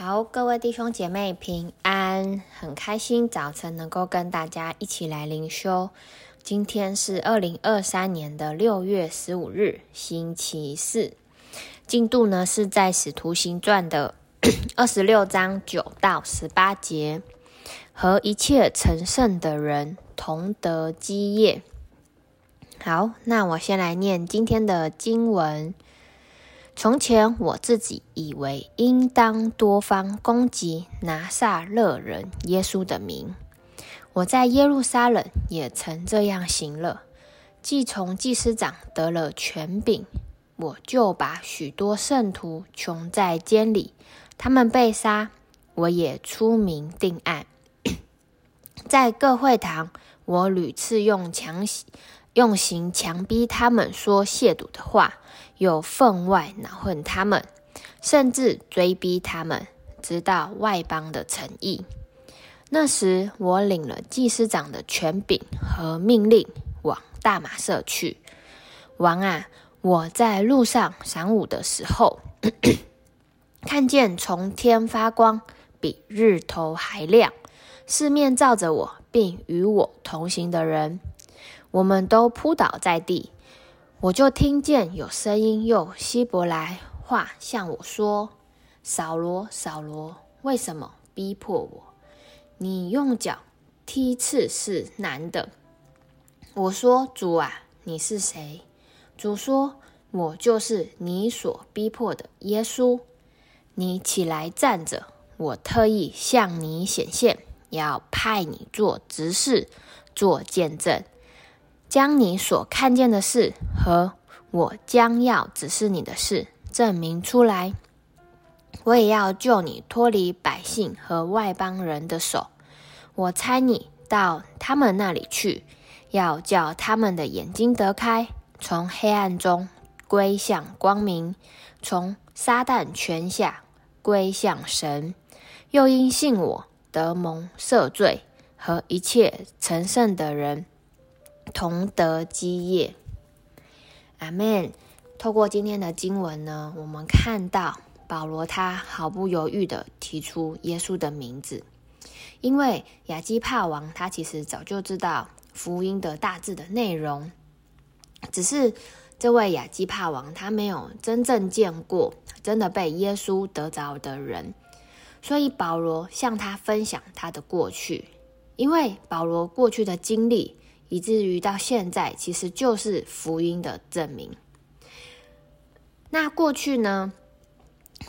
好，各位弟兄姐妹平安，很开心早晨能够跟大家一起来灵修。今天是二零二三年的六月十五日，星期四。进度呢是在《使徒行传》的 二十六章九到十八节，和一切成圣的人同得基业。好，那我先来念今天的经文。从前我自己以为应当多方攻击拿撒勒人耶稣的名，我在耶路撒冷也曾这样行了。既从祭司长得了权柄，我就把许多圣徒囚在监里，他们被杀，我也出名定案。在各会堂，我屡次用强用刑强逼他们说亵渎的话。又分外恼恨他们，甚至追逼他们，直到外邦的诚意。那时，我领了祭司长的权柄和命令，往大马色去。王啊，我在路上晌午的时候，看见从天发光，比日头还亮，四面照着我，并与我同行的人，我们都扑倒在地。我就听见有声音用希伯来话向我说：“扫罗，扫罗，为什么逼迫我？你用脚踢刺是难的。”我说：“主啊，你是谁？”主说：“我就是你所逼迫的耶稣。你起来站着，我特意向你显现，要派你做执事，做见证。”将你所看见的事和我将要指示你的事证明出来，我也要救你脱离百姓和外邦人的手。我差你到他们那里去，要叫他们的眼睛得开，从黑暗中归向光明，从撒旦权下归向神。又因信我得蒙赦罪，和一切成圣的人。同得基业，阿门。透过今天的经文呢，我们看到保罗他毫不犹豫的提出耶稣的名字，因为亚基帕王他其实早就知道福音的大致的内容，只是这位亚基帕王他没有真正见过真的被耶稣得着的人，所以保罗向他分享他的过去，因为保罗过去的经历。以至于到现在，其实就是福音的证明。那过去呢，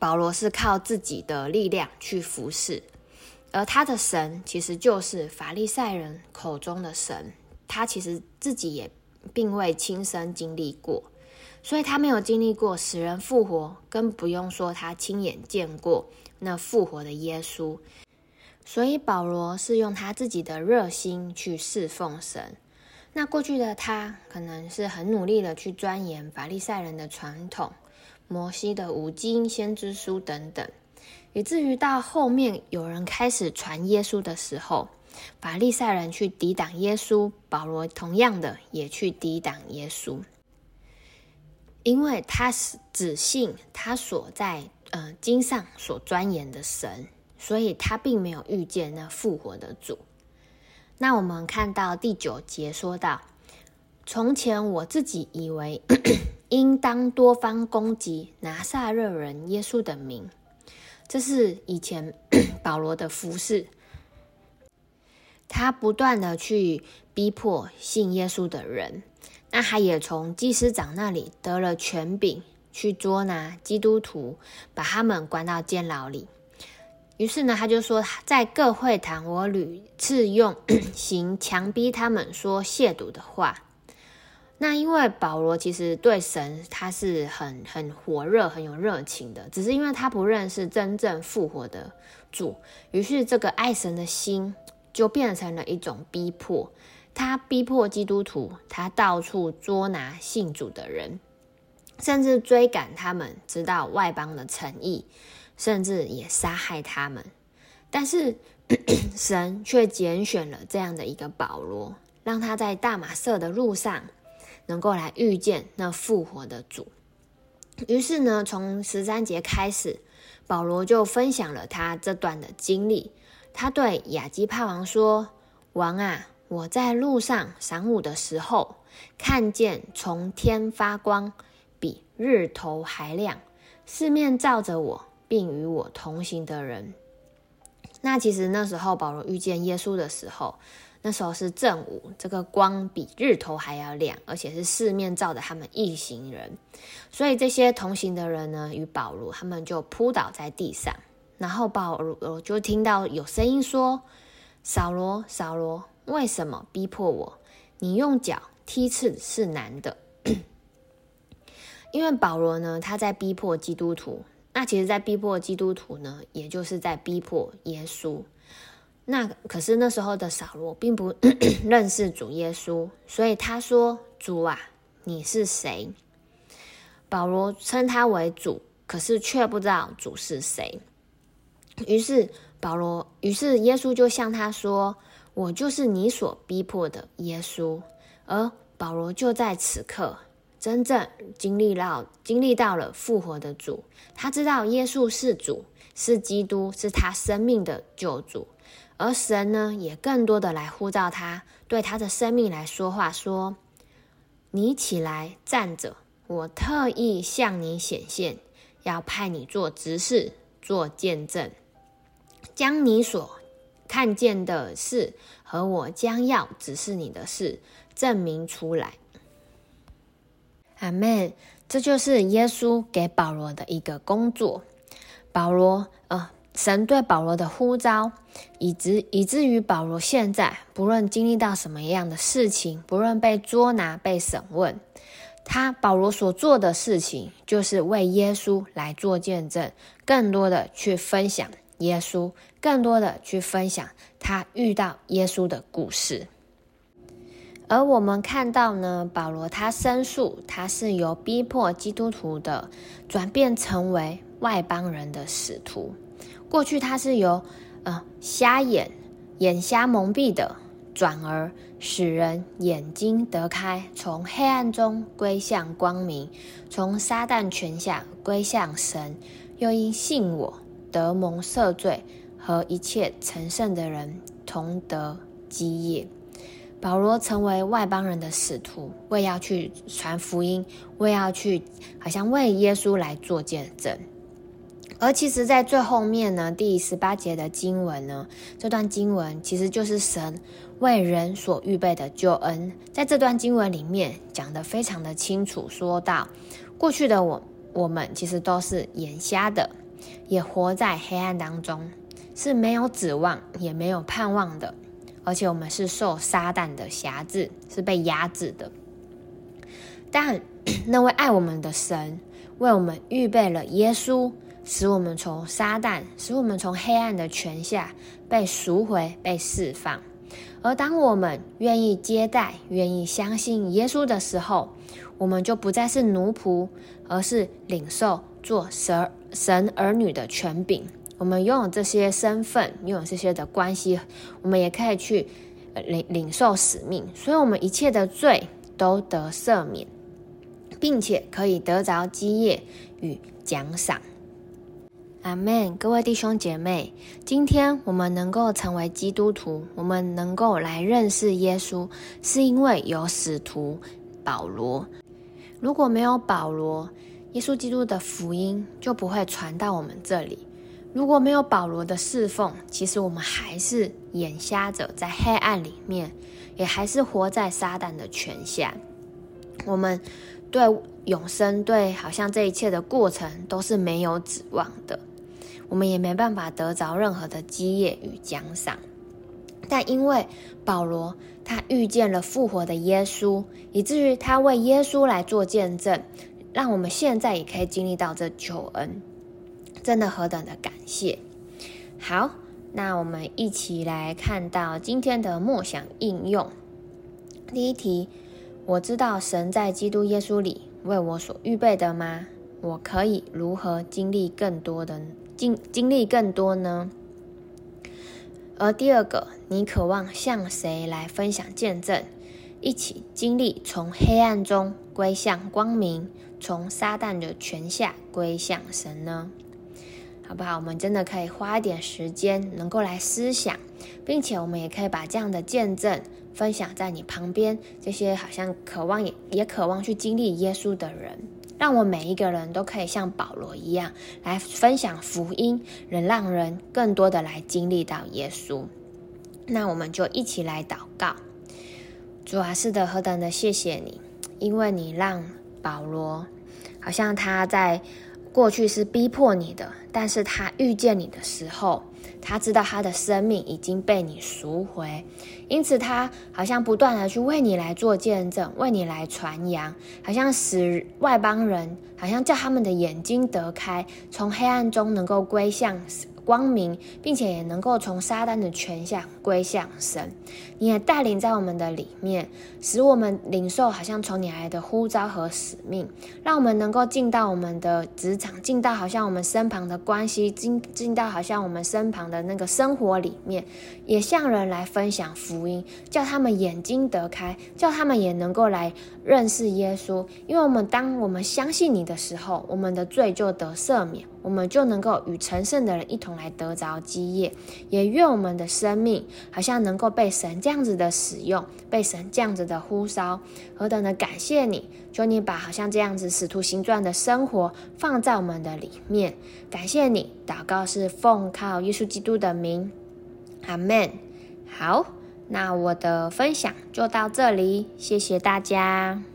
保罗是靠自己的力量去服侍，而他的神其实就是法利赛人口中的神。他其实自己也并未亲身经历过，所以他没有经历过死人复活，更不用说他亲眼见过那复活的耶稣。所以保罗是用他自己的热心去侍奉神。那过去的他可能是很努力的去钻研法利赛人的传统、摩西的五经、先知书等等，以至于到后面有人开始传耶稣的时候，法利赛人去抵挡耶稣，保罗同样的也去抵挡耶稣，因为他是只信他所在呃经上所钻研的神，所以他并没有遇见那复活的主。那我们看到第九节说到：“从前我自己以为 应当多方攻击拿撒勒人耶稣的名，这是以前 保罗的服饰。他不断的去逼迫信耶稣的人，那他也从祭司长那里得了权柄，去捉拿基督徒，把他们关到监牢里。”于是呢，他就说，在各会堂，我屡次用 刑强逼他们说亵渎的话。那因为保罗其实对神他是很很火热、很有热情的，只是因为他不认识真正复活的主，于是这个爱神的心就变成了一种逼迫。他逼迫基督徒，他到处捉拿信主的人，甚至追赶他们，知道外邦的诚意。甚至也杀害他们，但是 神却拣选了这样的一个保罗，让他在大马色的路上能够来遇见那复活的主。于是呢，从十三节开始，保罗就分享了他这段的经历。他对亚基帕王说：“王啊，我在路上晌午的时候，看见从天发光，比日头还亮，四面照着我，并与我同行的人。”那其实那时候保罗遇见耶稣的时候，那时候是正午，这个光比日头还要亮，而且是四面照着他们一行人。所以这些同行的人呢，与保罗他们就扑倒在地上，然后保罗就听到有声音说：“扫罗，扫罗，为什么逼迫我？你用脚踢刺是难的。”因为保罗呢，他在逼迫基督徒。那其实，在逼迫基督徒呢，也就是在逼迫耶稣。那可是那时候的扫罗并不 认识主耶稣，所以他说：“主啊，你是谁？”保罗称他为主，可是却不知道主是谁。于是保罗，于是耶稣就向他说：“我就是你所逼迫的耶稣。”而保罗就在此刻。真正经历到经历到了复活的主，他知道耶稣是主，是基督，是他生命的救主。而神呢，也更多的来呼召他，对他的生命来说话，说：“你起来站着，我特意向你显现，要派你做执事，做见证，将你所看见的事和我将要指示你的事证明出来。”阿门，这就是耶稣给保罗的一个工作。保罗，呃，神对保罗的呼召，以至以至于保罗现在不论经历到什么样的事情，不论被捉拿、被审问，他保罗所做的事情，就是为耶稣来做见证，更多的去分享耶稣，更多的去分享他遇到耶稣的故事。而我们看到呢，保罗他申诉，他是由逼迫基督徒的，转变成为外邦人的使徒。过去他是由呃瞎眼、眼瞎蒙蔽的，转而使人眼睛得开，从黑暗中归向光明，从撒旦权下归向神，又因信我得蒙赦罪，和一切成圣的人同得基业。保罗成为外邦人的使徒，为要去传福音，为要去好像为耶稣来做见证。而其实，在最后面呢，第十八节的经文呢，这段经文其实就是神为人所预备的救恩。在这段经文里面讲的非常的清楚，说到过去的我，我们其实都是眼瞎的，也活在黑暗当中，是没有指望，也没有盼望的。而且我们是受撒旦的辖制，是被压制的。但 那位爱我们的神为我们预备了耶稣，使我们从撒旦，使我们从黑暗的权下被赎回、被释放。而当我们愿意接待、愿意相信耶稣的时候，我们就不再是奴仆，而是领受做神神儿女的权柄。我们拥有这些身份，拥有这些的关系，我们也可以去领领受使命，所以，我们一切的罪都得赦免，并且可以得着基业与奖赏。阿门！各位弟兄姐妹，今天我们能够成为基督徒，我们能够来认识耶稣，是因为有使徒保罗。如果没有保罗，耶稣基督的福音就不会传到我们这里。如果没有保罗的侍奉，其实我们还是眼瞎着，在黑暗里面，也还是活在撒旦的权下。我们对永生，对好像这一切的过程都是没有指望的，我们也没办法得着任何的基业与奖赏。但因为保罗他遇见了复活的耶稣，以至于他为耶稣来做见证，让我们现在也可以经历到这救恩。真的何等的感谢！好，那我们一起来看到今天的默想应用。第一题，我知道神在基督耶稣里为我所预备的吗？我可以如何经历更多的经经历更多呢？而第二个，你渴望向谁来分享见证，一起经历从黑暗中归向光明，从撒旦的权下归向神呢？好不好？我们真的可以花一点时间，能够来思想，并且我们也可以把这样的见证分享在你旁边，这些好像渴望也也渴望去经历耶稣的人，让我每一个人都可以像保罗一样来分享福音，能让人更多的来经历到耶稣。那我们就一起来祷告，主啊，是的，何等的谢谢你，因为你让保罗好像他在。过去是逼迫你的，但是他遇见你的时候，他知道他的生命已经被你赎回，因此他好像不断的去为你来做见证，为你来传扬，好像使外邦人，好像叫他们的眼睛得开，从黑暗中能够归向光明，并且也能够从撒旦的权下归向神。你也带领在我们的里面，使我们领受好像从你来的呼召和使命，让我们能够进到我们的职场，进到好像我们身旁的关系，进进到好像我们身旁的那个生活里面，也向人来分享福音，叫他们眼睛得开，叫他们也能够来认识耶稣。因为我们当我们相信你的时候，我们的罪就得赦免。我们就能够与成圣的人一同来得着基业，也愿我们的生命好像能够被神这样子的使用，被神这样子的呼召，何等的感谢你！求你把好像这样子使徒行传的生活放在我们的里面，感谢你！祷告是奉靠耶稣基督的名，阿门。好，那我的分享就到这里，谢谢大家。